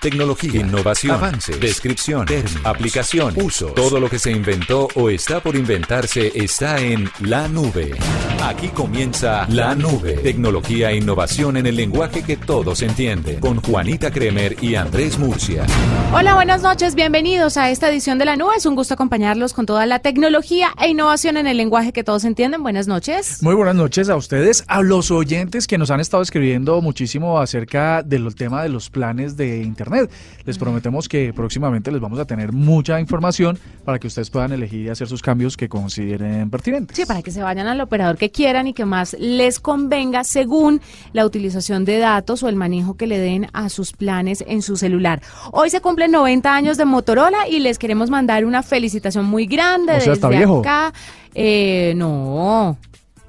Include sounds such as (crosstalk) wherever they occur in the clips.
Tecnología, innovación, avance, descripción, términos, aplicación, uso. Todo lo que se inventó o está por inventarse está en la nube. Aquí comienza la nube. Tecnología e innovación en el lenguaje que todos entienden. Con Juanita Kremer y Andrés Murcia. Hola, buenas noches. Bienvenidos a esta edición de la nube. Es un gusto acompañarlos con toda la tecnología e innovación en el lenguaje que todos entienden. Buenas noches. Muy buenas noches a ustedes, a los oyentes que nos han estado escribiendo muchísimo acerca del tema de los planes de Internet. Les prometemos que próximamente les vamos a tener mucha información para que ustedes puedan elegir y hacer sus cambios que consideren pertinentes. Sí, para que se vayan al operador que quieran y que más les convenga según la utilización de datos o el manejo que le den a sus planes en su celular. Hoy se cumplen 90 años de Motorola y les queremos mandar una felicitación muy grande O sea, está desde viejo. acá. Eh, no.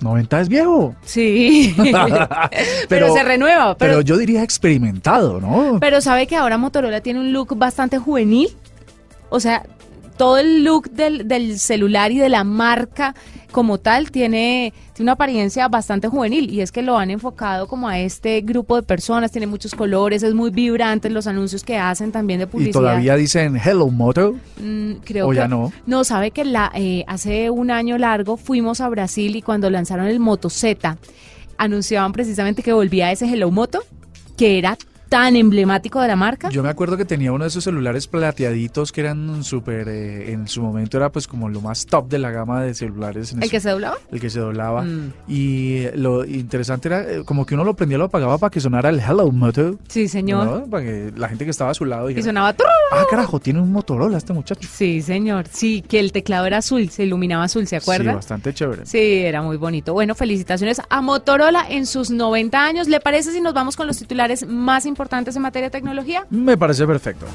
90 es viejo. Sí. (laughs) pero, se renueva. Pero, Pero, yo diría experimentado, ¿no? pero sabe que ahora Motorola tiene un look bastante juvenil. O sea, todo el look del, del celular y de la marca como tal tiene, tiene una apariencia bastante juvenil y es que lo han enfocado como a este grupo de personas, tiene muchos colores, es muy vibrante en los anuncios que hacen también de y publicidad. todavía dicen Hello Moto. Mm, creo ¿O que ya no? No, sabe que la, eh, hace un año largo fuimos a Brasil y cuando lanzaron el Moto Z anunciaban precisamente que volvía ese Hello Moto, que era tan emblemático de la marca. Yo me acuerdo que tenía uno de esos celulares plateaditos que eran súper, eh, en su momento era pues como lo más top de la gama de celulares. En ¿El que se doblaba? el que se doblaba. Mm. Y lo interesante era eh, como que uno lo prendía, lo apagaba para que sonara el Hello Moto. Sí, señor. ¿no? Para que la gente que estaba a su lado Y dijera, sonaba... turr. ah, carajo, tiene un Motorola este muchacho. Sí, señor. Sí, que el teclado era azul, se iluminaba azul, ¿se Sí, acuerda? bastante chévere. Sí, era muy bonito. Bueno, felicitaciones a Motorola en sus 90 años. ¿Le parece si nos vamos con los titulares más importantes en materia de tecnología? Me parece perfecto.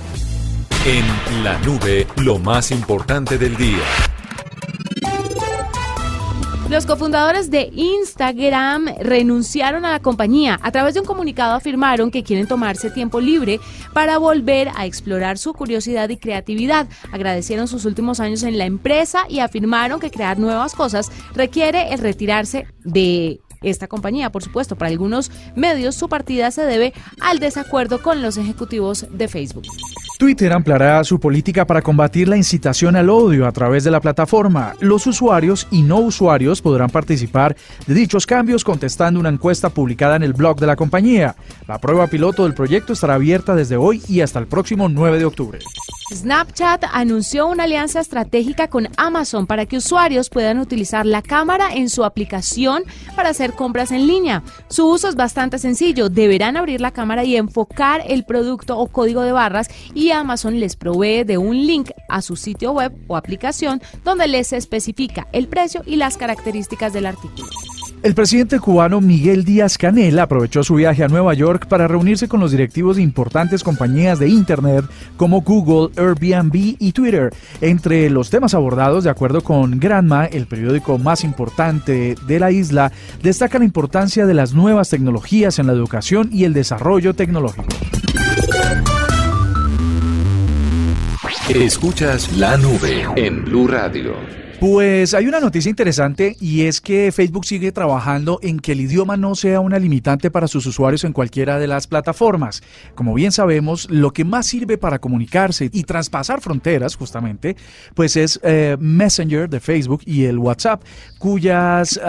En la nube, lo más importante del día. Los cofundadores de Instagram renunciaron a la compañía. A través de un comunicado afirmaron que quieren tomarse tiempo libre para volver a explorar su curiosidad y creatividad. Agradecieron sus últimos años en la empresa y afirmaron que crear nuevas cosas requiere el retirarse de esta compañía. Por supuesto, para algunos medios su partida se debe al desacuerdo con los ejecutivos de Facebook. Twitter ampliará su política para combatir la incitación al odio a través de la plataforma. Los usuarios y no usuarios podrán participar de dichos cambios contestando una encuesta publicada en el blog de la compañía. La prueba piloto del proyecto estará abierta desde hoy y hasta el próximo 9 de octubre. Snapchat anunció una alianza estratégica con Amazon para que usuarios puedan utilizar la cámara en su aplicación para hacer compras en línea. Su uso es bastante sencillo. Deberán abrir la cámara y enfocar el producto o código de barras y Amazon les provee de un link a su sitio web o aplicación donde les especifica el precio y las características del artículo. El presidente cubano Miguel Díaz Canel aprovechó su viaje a Nueva York para reunirse con los directivos de importantes compañías de Internet como Google, Airbnb y Twitter. Entre los temas abordados, de acuerdo con Granma, el periódico más importante de la isla, destaca la importancia de las nuevas tecnologías en la educación y el desarrollo tecnológico. Escuchas la nube en Blue Radio. Pues hay una noticia interesante y es que Facebook sigue trabajando en que el idioma no sea una limitante para sus usuarios en cualquiera de las plataformas. Como bien sabemos, lo que más sirve para comunicarse y traspasar fronteras, justamente, pues es eh, Messenger de Facebook y el WhatsApp, cuyas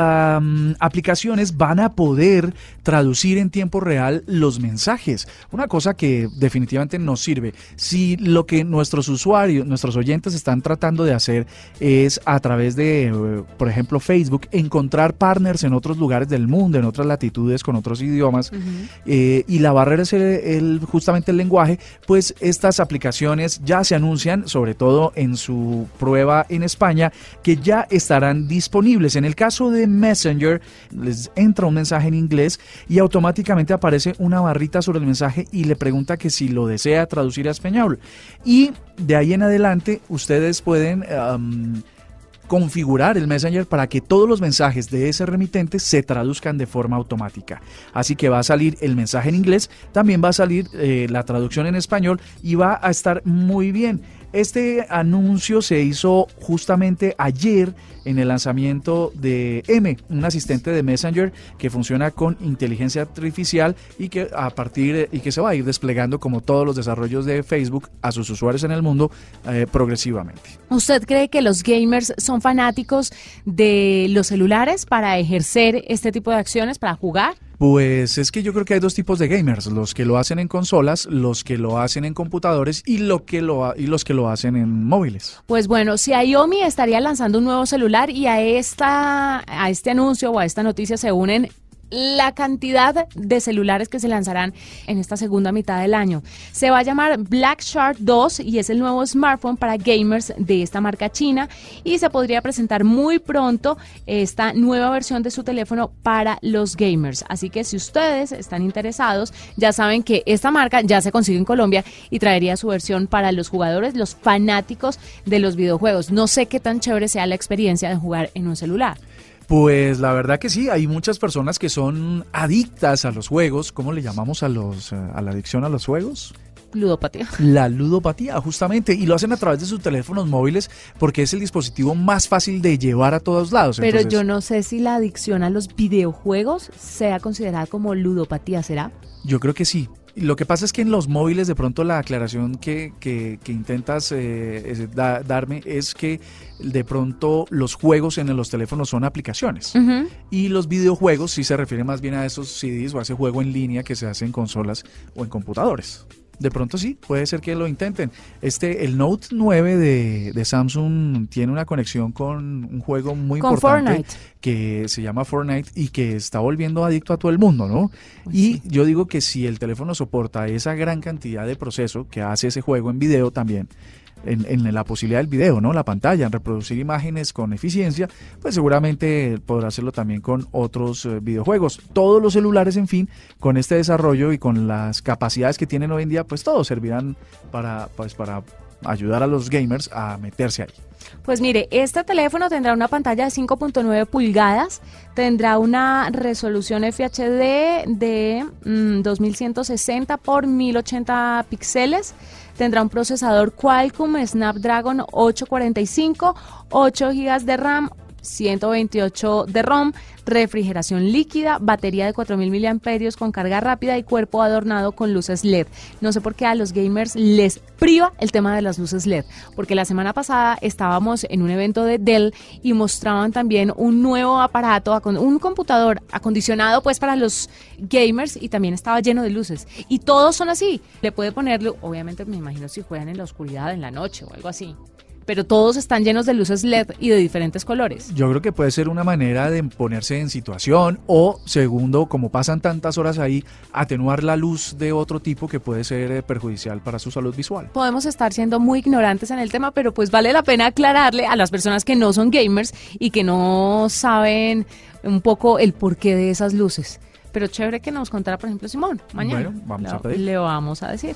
aplicaciones van a poder traducir en tiempo real los mensajes. Una cosa que definitivamente nos sirve. Si lo que nuestros usuarios, nuestros oyentes están tratando de hacer es a través de, eh, por ejemplo, Facebook, encontrar partners en otros lugares del mundo, en otras latitudes, con otros idiomas, eh, y la barrera es el- el- justamente el lenguaje, pues estas aplicaciones ya se anuncian, sobre todo en su prueba en España, que ya estarán disponibles. En el caso de Messenger, les entra un mensaje en inglés y automáticamente aparece una barrita sobre el mensaje y le pregunta que si lo desea traducir a español. Y de ahí en adelante ustedes pueden... configurar el Messenger para que todos los mensajes de ese remitente se traduzcan de forma automática. Así que va a salir el mensaje en inglés, también va a salir eh, la traducción en español y va a estar muy bien. Este anuncio se hizo justamente ayer en el lanzamiento de M, un asistente de Messenger que funciona con inteligencia artificial y que a partir y que se va a ir desplegando como todos los desarrollos de Facebook a sus usuarios en el mundo eh, progresivamente. ¿Usted cree que los gamers son fanáticos de los celulares para ejercer este tipo de acciones, para jugar? Pues es que yo creo que hay dos tipos de gamers, los que lo hacen en consolas, los que lo hacen en computadores y, lo que lo, y los que lo hacen en móviles. Pues bueno, si Xiaomi estaría lanzando un nuevo celular y a esta a este anuncio o a esta noticia se unen la cantidad de celulares que se lanzarán en esta segunda mitad del año. Se va a llamar Black Shark 2 y es el nuevo smartphone para gamers de esta marca china y se podría presentar muy pronto esta nueva versión de su teléfono para los gamers. Así que si ustedes están interesados, ya saben que esta marca ya se consigue en Colombia y traería su versión para los jugadores, los fanáticos de los videojuegos. No sé qué tan chévere sea la experiencia de jugar en un celular. Pues la verdad que sí, hay muchas personas que son adictas a los juegos. ¿Cómo le llamamos a los eh, a la adicción a los juegos? Ludopatía. La ludopatía, justamente, y lo hacen a través de sus teléfonos móviles porque es el dispositivo más fácil de llevar a todos lados. Pero Entonces, yo no sé si la adicción a los videojuegos sea considerada como ludopatía, ¿será? Yo creo que sí. Lo que pasa es que en los móviles de pronto la aclaración que, que- que intentas eh, es da- darme es que de pronto los juegos en los teléfonos son aplicaciones y los videojuegos sí se refiere más bien a esos CDs o a ese juego en línea que se hace en consolas o en computadores. De pronto sí, puede ser que lo intenten. Este, el Note 9 de, de Samsung tiene una conexión con un juego muy Con importante Fortnite. que se llama Fortnite y que está volviendo adicto a todo el mundo, ¿no? y yo digo que si el teléfono soporta esa gran cantidad de proceso que hace ese juego en video también, en, en la posibilidad del video, ¿no? La pantalla, en reproducir imágenes con eficiencia, pues seguramente podrá hacerlo también con otros eh, videojuegos. Todos los celulares, en fin, con este desarrollo y con las capacidades que tienen hoy en día, pues todos servirán para, pues, para ayudar a los gamers a meterse ahí. Pues mire, este teléfono tendrá una pantalla de 5.9 pulgadas, tendrá una resolución FHD de mm, 2160 por 1080 píxeles, tendrá un procesador Qualcomm Snapdragon 845, 8 GB de RAM, 128 de ROM, refrigeración líquida, batería de 4000 mAh con carga rápida y cuerpo adornado con luces LED. No sé por qué a los gamers les priva el tema de las luces LED, porque la semana pasada estábamos en un evento de Dell y mostraban también un nuevo aparato, un computador acondicionado pues para los gamers y también estaba lleno de luces. Y todos son así. Le puede ponerlo, obviamente me imagino si juegan en la oscuridad, en la noche o algo así. Pero todos están llenos de luces LED y de diferentes colores. Yo creo que puede ser una manera de ponerse en situación o, segundo, como pasan tantas horas ahí, atenuar la luz de otro tipo que puede ser eh, perjudicial para su salud visual. podemos estar siendo muy ignorantes en el tema, pero pues vale la pena aclararle a las personas que no son gamers y que no saben un poco el porqué de esas luces. Pero chévere que nos contara, por ejemplo, Simón, mañana. Bueno, vamos a pedir. Le vamos a decir.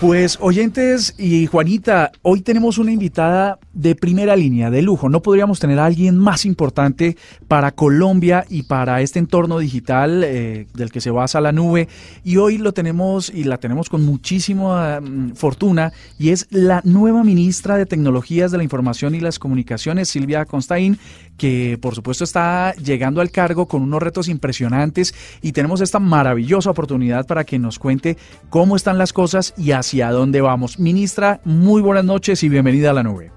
Pues oyentes y Juanita, hoy tenemos una invitada de primera línea, de lujo. No podríamos tener a alguien más importante para Colombia y para este entorno digital eh, del que se basa la nube. Y hoy lo tenemos y la tenemos con muchísima mm, fortuna y es la nueva ministra de Tecnologías de la Información y las Comunicaciones, Silvia Constaín, que por supuesto está llegando al cargo con unos retos impresionantes y tenemos esta maravillosa oportunidad para que nos cuente cómo están las cosas y hacia dónde vamos. Ministra, muy buenas noches y bienvenida a la nube.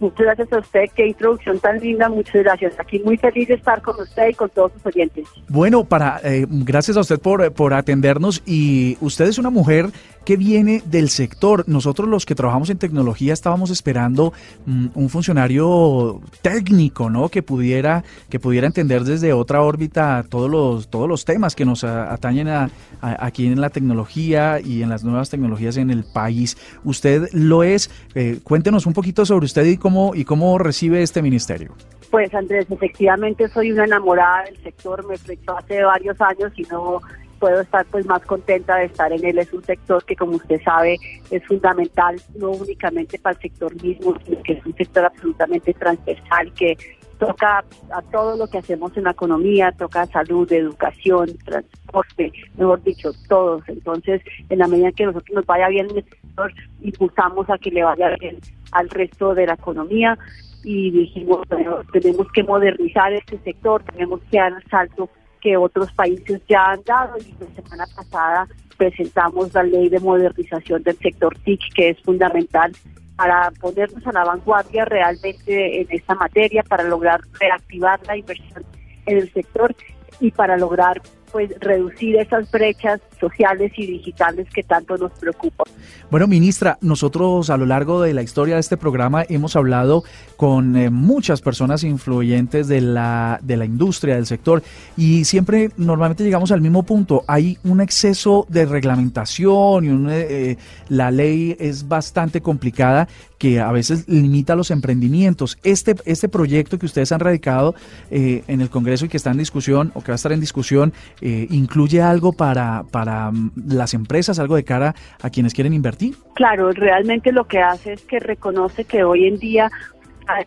Muchas gracias a usted, qué introducción tan linda, muchas gracias. Aquí muy feliz de estar con usted y con todos sus oyentes. Bueno, para eh, gracias a usted por, por atendernos y usted es una mujer que viene del sector. Nosotros los que trabajamos en tecnología estábamos esperando mm, un funcionario técnico, ¿no? Que pudiera que pudiera entender desde otra órbita todos los todos los temas que nos atañen a- aquí en la tecnología y en las nuevas tecnologías en el país. Usted lo es. Eh, cuéntenos un poquito sobre usted y cómo y cómo recibe este ministerio. Pues Andrés, efectivamente soy una enamorada del sector, me proyectó hace varios años y no puedo estar pues más contenta de estar en él. Es un sector que como usted sabe es fundamental no únicamente para el sector mismo, sino que es un sector absolutamente transversal que toca a todo lo que hacemos en la economía, toca salud, educación, transporte, mejor dicho, todos. Entonces, en la medida que nosotros nos vaya bien en el sector, impulsamos a que le vaya bien al resto de la economía y dijimos, bueno, tenemos que modernizar este sector, tenemos que dar salto que otros países ya han dado. Y la semana pasada presentamos la ley de modernización del sector TIC que es fundamental para ponernos a la vanguardia realmente en esta materia, para lograr reactivar la inversión en el sector y para lograr pues reducir esas brechas sociales y digitales que tanto nos preocupan. Bueno, ministra, nosotros a lo largo de la historia de este programa hemos hablado con eh, muchas personas influyentes de la, de la industria, del sector, y siempre normalmente llegamos al mismo punto. Hay un exceso de reglamentación y un, eh, la ley es bastante complicada que a veces limita los emprendimientos. Este, este proyecto que ustedes han radicado eh, en el Congreso y que está en discusión o que va a estar en discusión, eh, ¿incluye algo para, para mm, las empresas, algo de cara a quienes quieren invertir? Claro, realmente lo que hace es que reconoce que hoy en día,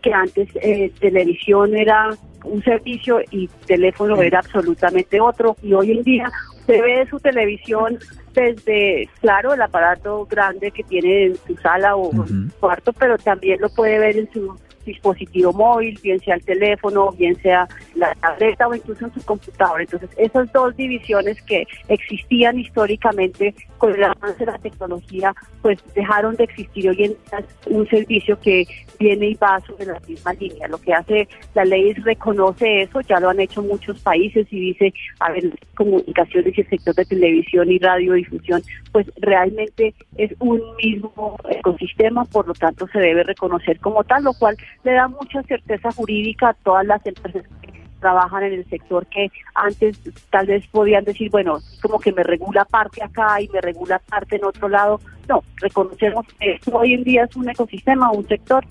que antes eh, televisión era un servicio y teléfono era absolutamente otro, y hoy en día usted ve su televisión desde, claro, el aparato grande que tiene en su sala o su cuarto, pero también lo puede ver en su dispositivo móvil, bien sea el teléfono, bien sea la tableta o incluso en su computador. Entonces, esas dos divisiones que existían históricamente con el avance de la tecnología, pues dejaron de existir. Hoy en día un servicio que viene y va sobre la misma línea. Lo que hace la ley es reconoce eso, ya lo han hecho muchos países y dice, a ver, comunicaciones y el sector de televisión y radiodifusión, pues realmente es un mismo ecosistema, por lo tanto se debe reconocer como tal, lo cual le da mucha certeza jurídica a todas las empresas que trabajan en el sector que antes tal vez podían decir, bueno, como que me regula parte acá y me regula parte en otro lado. No, reconocemos que hoy en día es un ecosistema, un sector.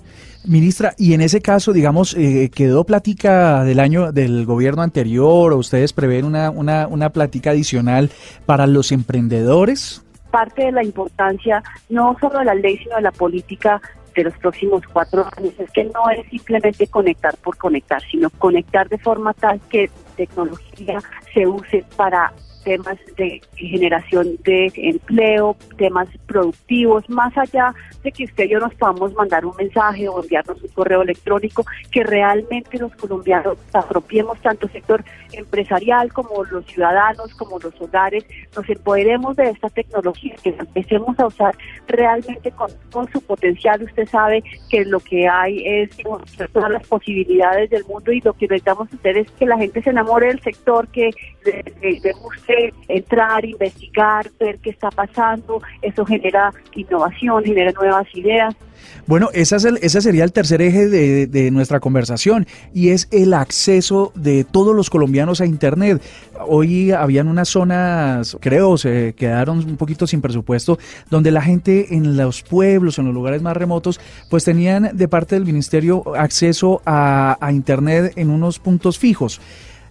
Ministra, y en ese caso, digamos, eh, quedó plática del año del gobierno anterior o ustedes prevén una, una, una plática adicional para los emprendedores? Parte de la importancia no solo de la ley, sino de la política de los próximos cuatro años es que no es simplemente conectar por conectar, sino conectar de forma tal que tecnología se use para temas de generación de empleo, temas productivos, más allá de que usted y yo nos podamos mandar un mensaje o enviarnos un correo electrónico, que realmente los colombianos apropiemos tanto el sector empresarial como los ciudadanos, como los hogares, nos empoderemos de esta tecnología, que empecemos a usar realmente con, su potencial. Usted sabe que lo que hay es todas las posibilidades del mundo y lo que necesitamos hacer es que la gente se enamore del sector, que le, le- entrar, investigar, ver qué está pasando. Eso genera innovación, genera nuevas ideas. Bueno, esa es el- ese sería el tercer eje de, de nuestra conversación y es el acceso de todos los colombianos a Internet. Hoy habían unas zonas, creo, se quedaron un poquito sin presupuesto, donde la gente en los pueblos, en los lugares más remotos, pues tenían de parte del ministerio acceso a, a Internet en unos puntos fijos.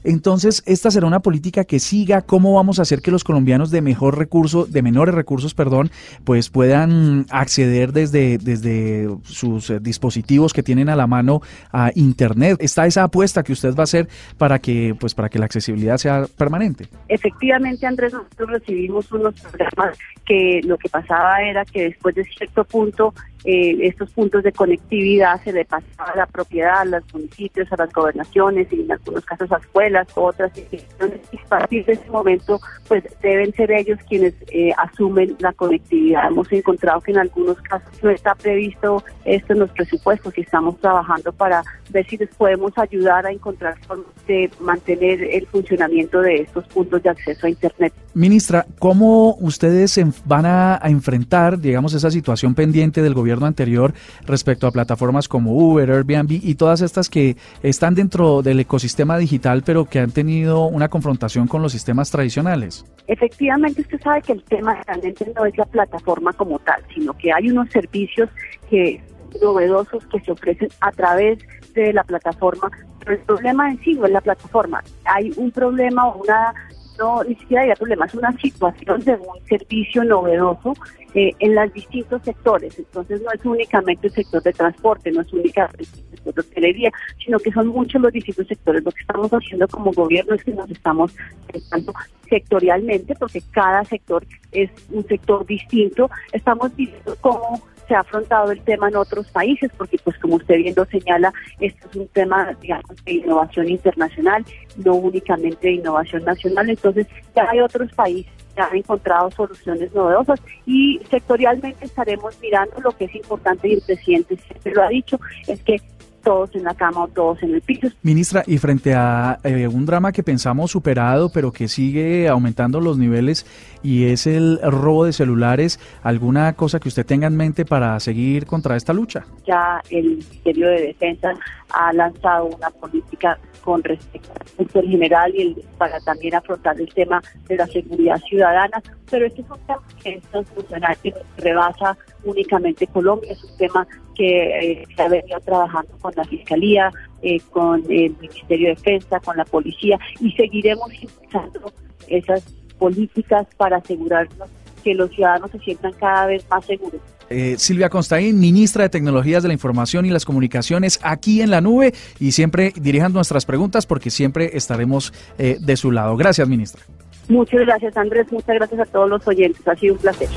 Entonces, esta será una política que siga. ¿Cómo vamos a hacer que los colombianos de mejor recurso, de menores recursos, perdón, pues puedan acceder desde, desde sus eh, dispositivos que tienen a la mano a internet? Está esa apuesta que usted va a hacer para que, pues, para que la accesibilidad sea permanente. Efectivamente, Andrés, nosotros recibimos unos programas que lo que pasaba era que después de cierto punto eh, estos puntos de conectividad se le pasaba la propiedad a los municipios, a las gobernaciones y en algunos casos a escuelas otras instituciones. Y a partir de ese momento, pues deben ser ellos quienes eh, asumen la conectividad. Hemos encontrado que en algunos casos no está previsto esto en los presupuestos y estamos trabajando para ver si les podemos ayudar a encontrar formas de mantener el funcionamiento de estos puntos de acceso a Internet. Ministra, ¿cómo ustedes van a, enfrentar, digamos, esa situación pendiente del gobierno anterior respecto a plataformas como Uber, Airbnb y todas estas que están dentro del ecosistema digital, pero que han tenido una confrontación con los sistemas tradicionales? Efectivamente, usted sabe que el tema realmente no es la plataforma como tal, sino que hay unos servicios que novedosos que se ofrecen a través de la plataforma, pero el problema en sí no es la plataforma. Hay un problema o una, no, ni siquiera hay problema, es una situación de un servicio novedoso eh, en los distintos sectores. Entonces no es únicamente el sector de transporte, no es únicamente el sector de hotelería, sino que son muchos los distintos sectores. Lo que estamos haciendo como gobierno es que nos estamos pensando sectorialmente, porque cada sector es un sector distinto. Estamos viendo cómo se ha afrontado el tema en otros países, porque pues como usted bien lo señala, esto es un tema, digamos, de innovación internacional, no únicamente de innovación nacional, entonces ya hay otros países que han encontrado soluciones novedosas y sectorialmente estaremos mirando lo que es importante y el presidente siempre lo ha dicho, es que todos en la cama o todos en el piso. Ministra, y frente a eh, un drama que pensamos superado, pero que sigue aumentando los niveles, y es el robo de celulares, ¿alguna cosa que usted tenga en mente para seguir contra esta lucha? Ya el Ministerio de Defensa ha lanzado una política con respecto al general y el, para también afrontar el tema de la seguridad ciudadana, pero este es un tema que es transfuncional, que rebasa únicamente Colombia, es un tema que eh, se ha venido trabajando con la Fiscalía, eh, con el Ministerio de Defensa, con la Policía y seguiremos impulsando esas políticas para asegurarnos que los ciudadanos se sientan cada vez más seguros. Eh, Silvia Constaín, ministra de Tecnologías de la Información y las Comunicaciones, aquí en la nube y siempre dirijan nuestras preguntas porque siempre estaremos de su lado. Gracias, ministra. Muchas gracias, Andrés. Muchas gracias a todos los oyentes. Ha sido un placer.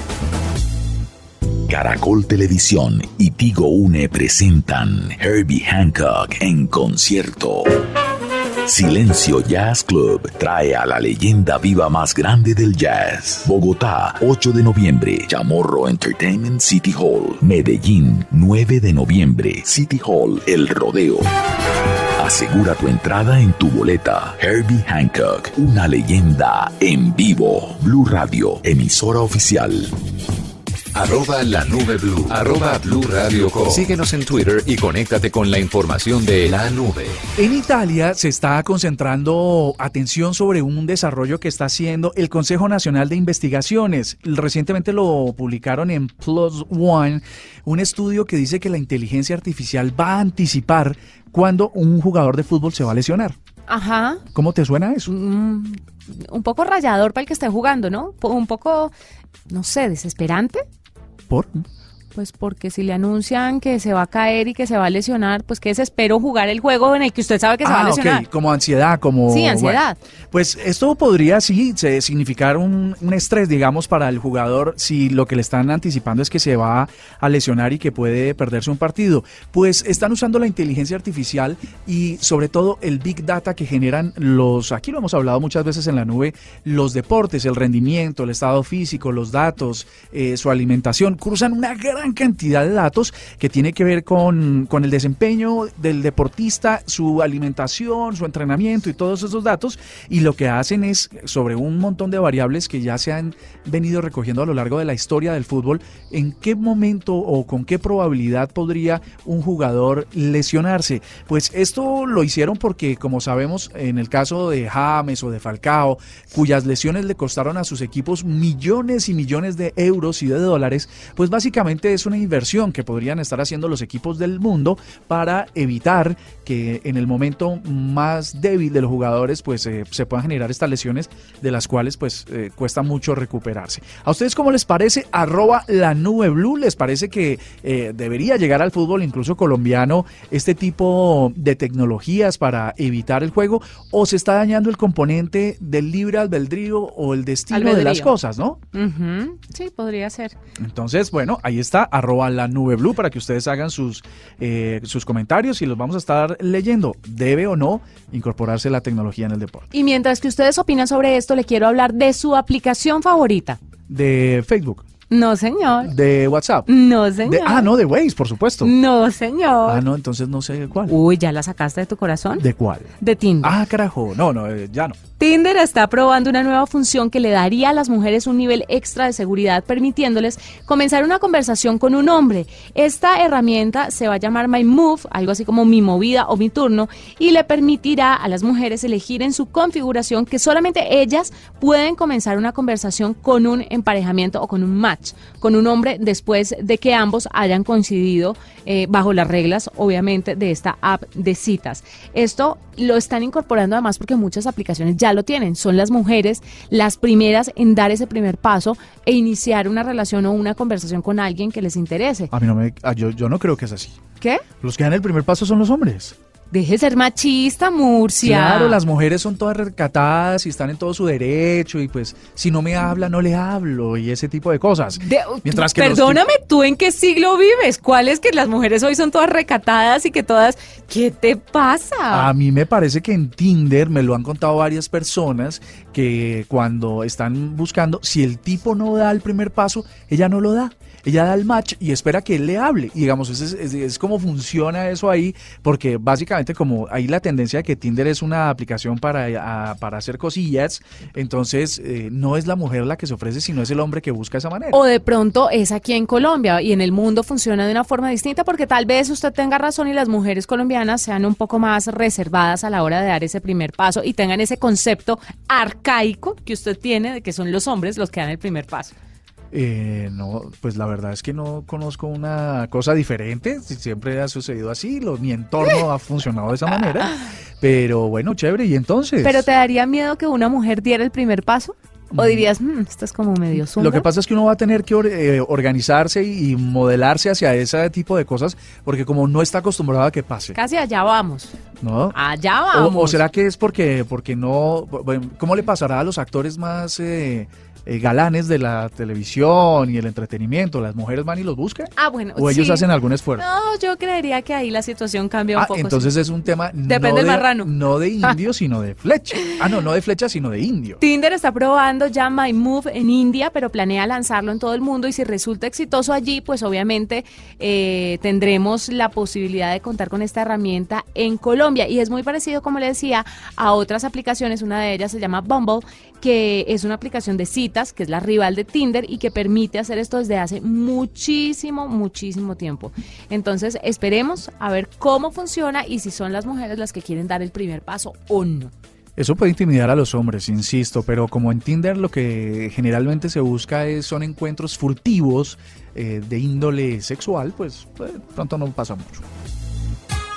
Caracol Televisión y Tigo Une presentan Herbie Hancock en concierto. Silencio Jazz Club trae a la leyenda viva más grande del jazz. Bogotá, 8 de noviembre, Chamorro Entertainment City Hall. Medellín, 9 de noviembre, City Hall, El Rodeo. Asegura tu entrada en tu boleta. Herbie Hancock, una leyenda en vivo. Blue Radio, emisora oficial. Arroba la nube blue. Arroba blue radio Síguenos en Twitter y conéctate con la información de la nube. En Italia se está concentrando atención sobre un desarrollo que está haciendo el Consejo Nacional de Investigaciones. Recientemente lo publicaron en Plus One, un estudio que dice que la inteligencia artificial va a anticipar cuando un jugador de fútbol se va a lesionar. Ajá. ¿Cómo te suena eso? Mm, un poco rayador para el que esté jugando, ¿no? Un poco, no sé, desesperante. ¿Por? Pues porque si le anuncian que se va a caer y que se va a lesionar, pues que desespero jugar el juego en el que usted sabe que se va a ah, lesionar. Como ansiedad, como... Sí, ansiedad. pues esto podría sí significar un, un, estrés, digamos, para el jugador si lo que le están anticipando es que se va a lesionar y que puede perderse un partido. Pues están usando la inteligencia artificial y sobre todo el big data que generan los, aquí lo hemos hablado muchas veces en la nube, los deportes, el rendimiento, el estado físico, los datos, eh, su alimentación, cruzan una gran cantidad de datos que tiene que ver con, con el desempeño del deportista, su alimentación, su entrenamiento y todos esos datos. Y lo que hacen es, sobre un montón de variables que ya se han venido recogiendo a lo largo de la historia del fútbol, en qué momento o con qué probabilidad podría un jugador lesionarse. Pues esto lo hicieron porque, como sabemos, en el caso de James o de Falcao, cuyas lesiones le costaron a sus equipos millones y millones de euros y de dólares, pues básicamente es una inversión que podrían estar haciendo los equipos del mundo para evitar que en el momento más débil de los jugadores pues eh, se puedan generar estas lesiones de las cuales pues eh, cuesta mucho recuperarse. ¿A ustedes cómo les parece? Arroba la nube blue, ¿les parece que eh, debería llegar al fútbol incluso colombiano este tipo de tecnologías para evitar el juego o se está dañando el componente del libre albedrío o el destino de las cosas, ¿no? Sí, podría ser. Entonces, bueno, ahí está Arroba la nube blue, para que ustedes hagan sus, eh, sus comentarios y los vamos a estar leyendo. ¿Debe o no incorporarse la tecnología en el deporte? Y mientras que ustedes opinan sobre esto, le quiero hablar de su aplicación favorita. De Facebook, No, señor. de WhatsApp. No, señor. De, ah, no, de Waze, por supuesto. No, señor. Ah, no, entonces no sé cuál. Uy, ¿ya la sacaste de tu corazón? ¿De cuál? De Tinder. Ah, carajo. No, no, eh, ya no. Tinder está probando una nueva función que le daría a las mujeres un nivel extra de seguridad, permitiéndoles comenzar una conversación con un hombre. Esta herramienta se va a llamar My Move, algo así como mi movida o mi turno, y le permitirá a las mujeres elegir en su configuración que solamente ellas pueden comenzar una conversación con un emparejamiento o con un match, con un hombre después de que ambos hayan coincidido eh, bajo las reglas, obviamente, de esta app de citas. Esto lo están incorporando además porque muchas aplicaciones ya lo tienen. Son las mujeres las primeras en dar ese primer paso e iniciar una relación o una conversación con alguien que les interese. A mí no me. ah, yo, yo no creo que es así. ¿Qué? Los que dan el primer paso son los hombres. Deje de ser machista, Murcia. Claro, las mujeres son todas recatadas y están en todo su derecho y pues si no me habla no le hablo y ese tipo de cosas. De- Mientras que los perdóname, ¿tú en qué siglo vives? ¿Cuál es que las mujeres hoy son todas recatadas y que todas... ¿Qué te pasa? A mí me parece que en Tinder me lo han contado varias personas que cuando están buscando, si el tipo no da el primer paso, ella no lo da. Ella da el match y espera que él le hable. Y digamos, es, es, es como funciona eso ahí, porque básicamente como hay la tendencia de que Tinder es una aplicación para, a- para hacer cosillas, entonces eh, no es la mujer la que se ofrece, sino es el hombre que busca esa manera. O de pronto es aquí en Colombia y en el mundo funciona de una forma distinta porque tal vez usted tenga razón y las mujeres colombianas sean un poco más reservadas a la hora de dar ese primer paso y tengan ese concepto arcaico que usted tiene de que son los hombres los que dan el primer paso. Eh, no, pues la verdad es que no conozco una cosa diferente. si- Siempre ha sucedido así. Lo, mi entorno ha funcionado de esa manera. Pero bueno, chévere. Y entonces. ¿Pero te daría miedo que una mujer diera el primer paso? ¿O dirías, "Mm, esto es como medio zunga"? Lo que pasa es que uno va a tener que or- eh, organizarse y modelarse hacia ese tipo de cosas, porque como no está acostumbrado a que pase, Casi allá vamos. ¿no? Allá O, vamos. o será que es porque, porque no, bueno, ¿cómo le pasará a los actores más eh, eh, galanes de la televisión y el entretenimiento? ¿Las mujeres van y los buscan? Ah, bueno. ¿O ellos sí. hacen algún esfuerzo? No, yo creería que ahí la situación cambia un Ah, poco. entonces sí. es un tema Depende no del de, marrano. no de (laughs) indio, sino de flecha. Ah, no, no de flecha, sino de indio. Tinder está probando ya My Move en India, pero planea lanzarlo en todo el mundo y si resulta exitoso allí, pues obviamente eh, tendremos la posibilidad de contar con esta herramienta en Colombia. Y es muy parecido, como le decía, a otras aplicaciones. Una de ellas se llama Bumble, que es una aplicación de que es la rival de Tinder y que permite hacer esto desde hace muchísimo, muchísimo tiempo. Entonces, esperemos a ver cómo funciona y si son las mujeres las que quieren dar el primer paso o no. Eso puede intimidar a los hombres, insisto, pero como en Tinder lo que generalmente se busca es, son encuentros furtivos eh, de índole sexual, pues, pues, pronto no pasa mucho.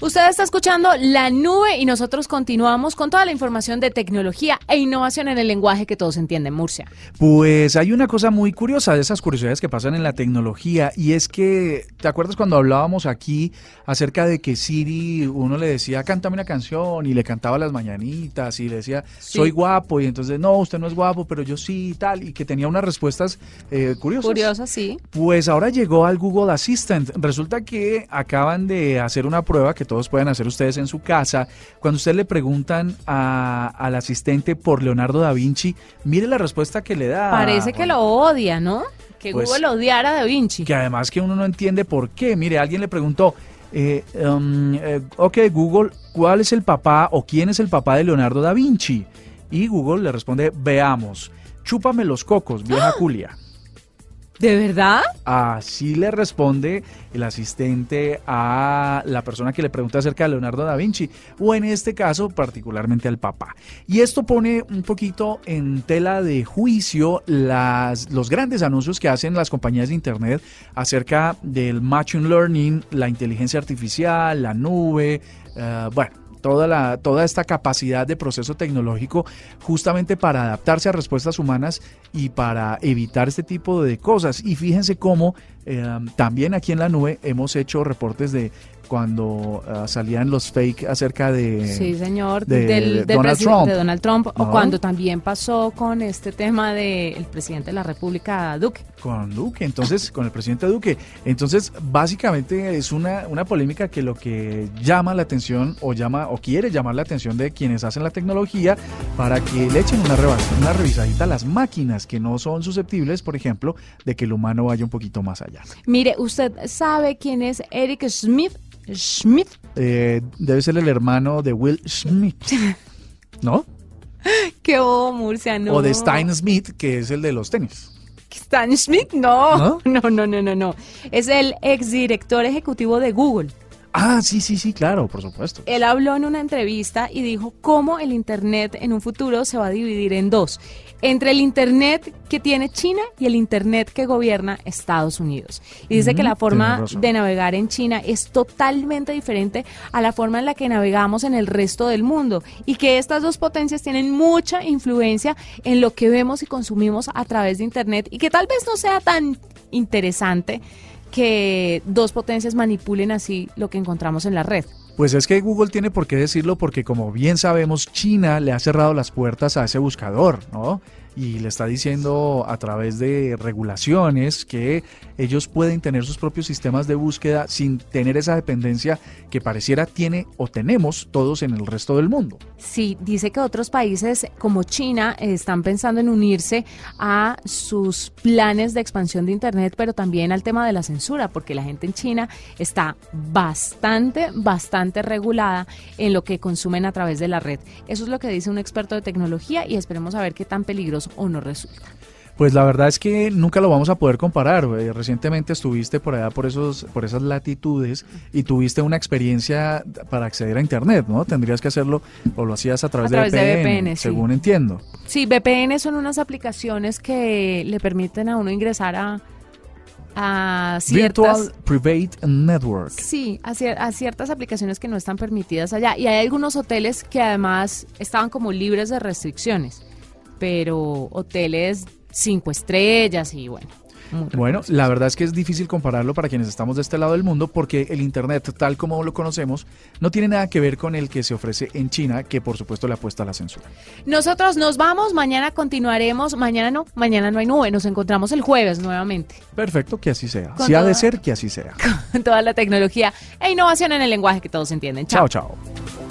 Usted está escuchando La Nube y nosotros continuamos con toda la información de tecnología e innovación en el lenguaje que todos entienden, Murcia. Pues hay una cosa muy curiosa de esas curiosidades que pasan en la tecnología y es que, ¿te acuerdas cuando hablábamos aquí acerca de que Siri, uno le decía, cántame una canción y le cantaba las mañanitas y le decía, soy guapo y entonces, no, usted no es guapo, pero yo sí y tal, y que tenía unas respuestas eh, curiosas? Curioso, sí. Pues ahora llegó al Google Assistant. Resulta que acaban de hacer una prueba que todos pueden hacer ustedes en su casa. Cuando ustedes le preguntan a- al asistente por Leonardo da Vinci, mire la respuesta que le da. Parece que lo odia, ¿no? Que Pues- Google odiara a Da Vinci. Que además que uno no entiende por qué. Mire, alguien le preguntó, eh, um, eh, ok, Google, ¿cuál es el papá o quién es el papá de Leonardo da Vinci? Y Google le responde, veamos, chúpame los cocos, vieja culia. ¿De verdad? Así le responde el asistente a la persona que le pregunta acerca de Leonardo da Vinci, o en este caso particularmente al papá. Y esto pone un poquito en tela de juicio las, los grandes anuncios que hacen las compañías de Internet acerca del machine learning, la inteligencia artificial, la nube, eh, bueno toda, la, toda esta capacidad de proceso tecnológico justamente para adaptarse a respuestas humanas y para evitar este tipo de cosas. Y fíjense cómo eh, también aquí en la nube hemos hecho reportes de cuando uh, salían los fake acerca de, Sí, señor, de del, del Donald Trump. de Donald Trump, o cuando también pasó con este tema del presidente de la República, Duque. con Duque, entonces, (laughs) con el presidente Duque. Entonces, básicamente es una, una polémica que lo que llama la atención o llama o quiere llamar la atención de quienes hacen la tecnología para que le echen una, una revisadita a las máquinas que no son susceptibles, por ejemplo, de que el humano vaya un poquito más allá. Mire, ¿usted sabe quién es Eric Smith? Smith, Eh, debe ser el hermano de Will Smith, (laughs) ¿no? qué bobo, Murcia, no. O de Stein Smith, que es el de los tenis. Stan Smith, no. ¿No? (laughs) no, no, no, no, no. Es el exdirector ejecutivo de Google. Ah, sí, sí, sí, claro, por supuesto. Él habló en una entrevista y dijo cómo el Internet en un futuro se va a dividir en dos. Entre el Internet que tiene China y el Internet que gobierna Estados Unidos. Y dice que la forma de navegar en China es totalmente diferente a la forma en la que navegamos en el resto del mundo. Y que estas dos potencias tienen mucha influencia en lo que vemos y consumimos a través de Internet. Y que tal vez no sea tan interesante que dos potencias manipulen así lo que encontramos en la red. Pues es que Google tiene por qué decirlo porque como bien sabemos, China le ha cerrado las puertas a ese buscador, ¿no? Y le está diciendo a través de regulaciones que ellos pueden tener sus propios sistemas de búsqueda sin tener esa dependencia que pareciera tiene o tenemos todos en el resto del mundo. Sí, dice que otros países como China están pensando en unirse a sus planes de expansión de Internet, pero también al tema de la censura, porque la gente en China está bastante, bastante regulada en lo que consumen a través de la red. Eso es lo que dice un experto de tecnología y esperemos a ver qué tan peligroso o no resulta. Pues la verdad es que nunca lo vamos a poder comparar. Eh, Recientemente estuviste por allá por esos por esas latitudes y tuviste una experiencia para acceder a internet, ¿no? Tendrías que hacerlo o lo hacías a través, través de de VPN, VPN, sí. según entiendo. Sí, VPN son unas aplicaciones que le permiten a uno ingresar a, a ciertas... Virtual Private Network. Sí, a, cier- a ciertas aplicaciones que no están permitidas allá. Y hay algunos hoteles que además estaban como libres de restricciones, pero hoteles cinco estrellas y bueno. Bueno, la verdad es que es difícil compararlo para quienes estamos de este lado del mundo porque el Internet, tal como lo conocemos, no tiene nada que ver con el que se ofrece en China, que por supuesto le apuesta a la censura. Nosotros nos vamos, mañana continuaremos, mañana no, mañana no hay nube, nos encontramos el jueves nuevamente Perfecto, que así sea. Con Si ha de ser, que así sea. (laughs) con toda la tecnología e innovación en el lenguaje que todos entienden. Chao. Chao, chao.